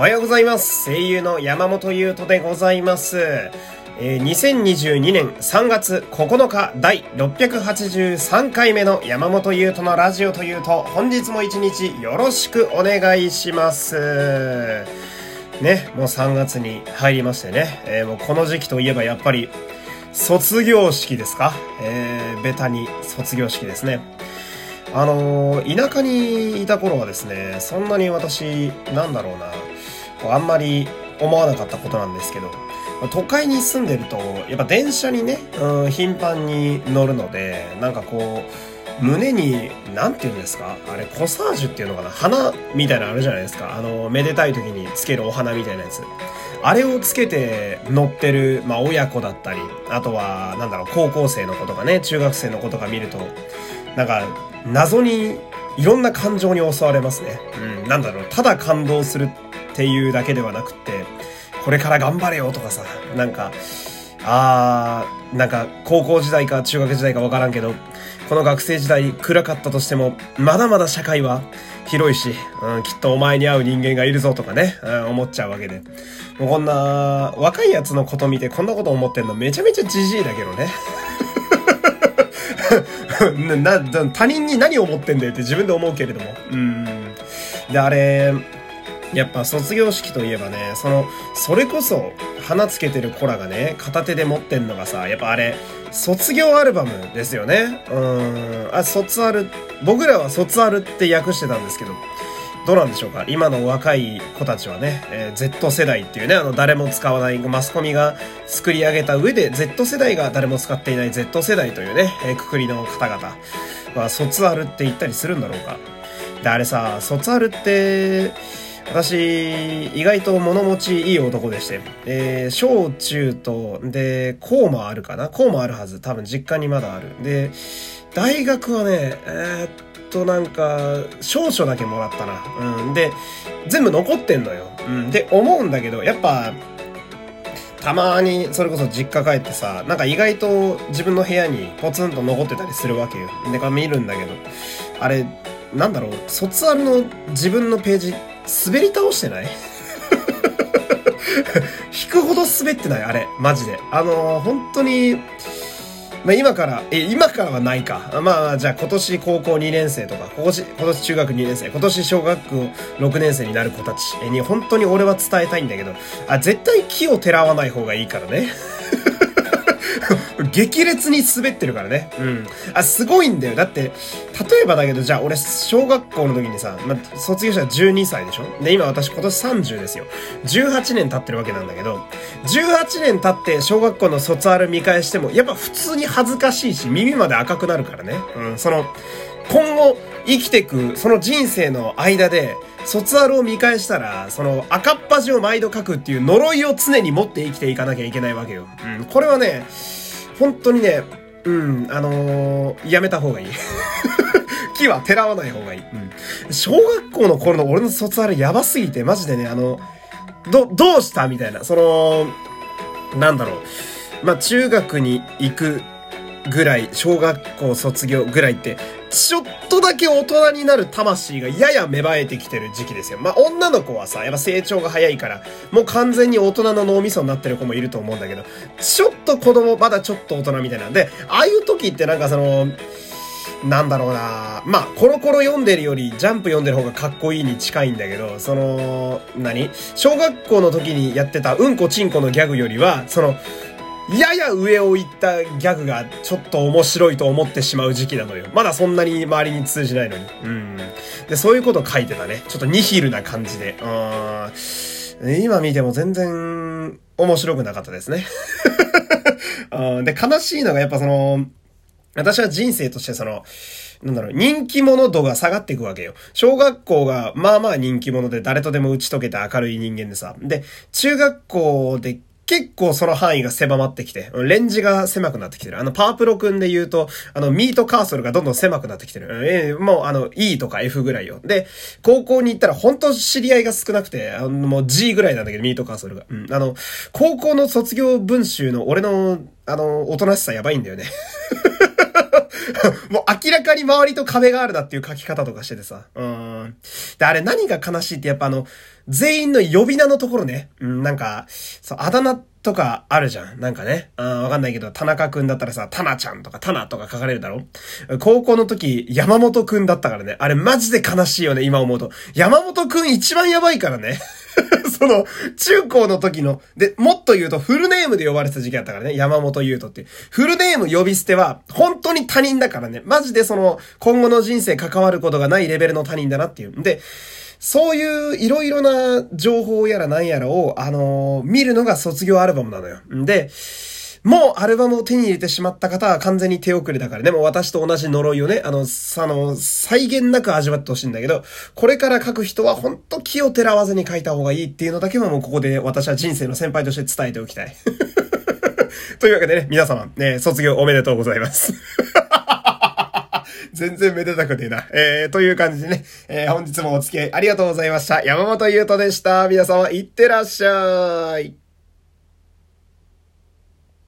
おはようございます。声優の山本優斗でございます。えー、2022年3月9日第683回目の山本優斗のラジオというと、本日も一日よろしくお願いします。ね、もう3月に入りましてね、えー、もうこの時期といえばやっぱり卒業式ですか？えー、ベタに卒業式ですね。あのー、田舎にいた頃はですね、そんなに私、なんだろうな、あんまり思わなかったことなんですけど、都会に住んでると、やっぱ電車にね、うん、頻繁に乗るので、なんかこう、胸に、なんて言うんですかあれ、コサージュっていうのかな花みたいなのあるじゃないですか。あの、めでたい時につけるお花みたいなやつ。あれをつけて乗ってる、まあ、親子だったり、あとは、なんだろう、高校生の子とかね、中学生の子とか見ると、なんか、謎に、いろんな感情に襲われますね。うん、なんだろう、ただ感動するっていうだけではなくって、これから頑張れよとかさ、なんか、あー、なんか高校時代か中学時代かわからんけど、この学生時代暗かったとしても、まだまだ社会は広いし、うん、きっとお前に合う人間がいるぞとかね、うん、思っちゃうわけで。もうこんな、若いやつのこと見てこんなこと思ってんのめちゃめちゃじじいだけどね。な、他人に何を思ってんだよって自分で思うけれども。うん。で、あれ、やっぱ卒業式といえばね、その、それこそ、花つけてる子らがね、片手で持ってんのがさ、やっぱあれ、卒業アルバムですよね。うん。あ、卒アル、僕らは卒アルって訳してたんですけど、どうなんでしょうか？今の若い子たちはね、えー、Z 世代っていうね、あの、誰も使わないマスコミが作り上げた上で、Z 世代が誰も使っていない Z 世代というね、えー、くくりの方々は卒アルって言ったりするんだろうか。で、あれさ、卒アルって、私、意外と物持ちいい男でして、えー、小中と、で、校もあるかな？校もあるはず。多分実家にまだある。で、大学はね、えー、っと、なんか、少々だけもらったな。うん。で、全部残ってんのよ。うん。で、思うんだけど、やっぱ、たまに、それこそ実家帰ってさ、なんか意外と自分の部屋にポツンと残ってたりするわけよ。で、見るんだけど、あれ、なんだろう、卒アルの自分のページ滑り倒してない？引くほど滑ってないあれ。マジで。あのー、本当に、まあ、今から、え、今からはないか。まあ、じゃあ今年高校2年生とか、今年、今年中学2年生、今年小学校6年生になる子たちに本当に俺は伝えたいんだけど、あ、絶対木をてらわない方がいいからね。激烈に滑ってるからね。うん。あ、すごいんだよ。だって、例えばだけど、じゃあ俺、小学校の時にさ、まあ、卒業したら12歳でしょ？で、今私今年30ですよ。18年経ってるわけなんだけど、18年経って小学校の卒アル見返しても、やっぱ普通に恥ずかしいし、耳まで赤くなるからね。うん、その、今後、生きてく、その人生の間で、卒アルを見返したら、その赤っ端を毎度書くっていう呪いを常に持って生きていかなきゃいけないわけよ。うん、これはね、本当にね、うん、あのー、やめた方がいい。木はてらわない方がいい。うん。小学校の頃の俺の卒アルやばすぎて、マジでね、あの、ど、どうしたみたいな。その、なんだろう。まあ、中学に行くぐらい、小学校卒業ぐらいって、ちょっとだけ大人になる魂がやや芽生えてきてる時期ですよ。まあ、女の子はさ、やっぱ成長が早いから、もう完全に大人の脳みそになってる子もいると思うんだけど、ちょっと子供、まだちょっと大人みたいなんで、ああいう時ってなんかその、なんだろうなまあ、コロコロ読んでるより、ジャンプ読んでる方がかっこいいに近いんだけど、その、何？小学校の時にやってたうんこちんこのギャグよりは、その、やや上を行ったギャグがちょっと面白いと思ってしまう時期なのよ。まだそんなに周りに通じないのに。うん。で、そういうこと書いてたね。ちょっとニヒルな感じで。うん。今見ても全然面白くなかったですね。で、悲しいのがやっぱその、私は人生としてその、なんだろう、人気者度が下がっていくわけよ。小学校が、まあまあ人気者で誰とでも打ち解けて明るい人間でさ。で、中学校で結構その範囲が狭まってきて、レンジが狭くなってきてる。あの、パープロ君で言うと、あの、ミートカーソルがどんどん狭くなってきてる。えー、もう、あの、E とか F ぐらいよ。で、高校に行ったら本当知り合いが少なくて、あの、もう G ぐらいなんだけど、ミートカーソルが。うん。あの、高校の卒業文集の俺の、あの、おとなしさやばいんだよね。もう明らかに周りと壁があるなっていう書き方とかしててさ。うん。で、あれ何が悲しいってやっぱあの、全員の呼び名のところね。うん、なんか、そう、あだ名とかあるじゃん。なんかね。うん、わかんないけど、田中くんだったらさ、タナちゃんとかタナとか書かれるだろ高校の時、山本くんだったからね。あれマジで悲しいよね、今思うと。山本くん一番やばいからね。その、中高の時の、で、もっと言うとフルネームで呼ばれてた時期だったからね。山本優斗って。フルネーム呼び捨ては、本当に他人だからね。マジでその、今後の人生関わることがないレベルの他人だなっていう。で、そういういろいろな情報やら何やらを、あのー、見るのが卒業アルバムなのよ。んで、もうアルバムを手に入れてしまった方は完全に手遅れだからね、もう私と同じ呪いをね、あの、あの、再現なく味わってほしいんだけど、これから書く人は本当気をてらわずに書いた方がいいっていうのだけはもうここで私は人生の先輩として伝えておきたい。というわけでね、皆様、ね、卒業おめでとうございます。全然めでたくねえな。えー、という感じでね、えー、本日もお付き合いありがとうございました。山本優斗でした。皆様、いってらっしゃい。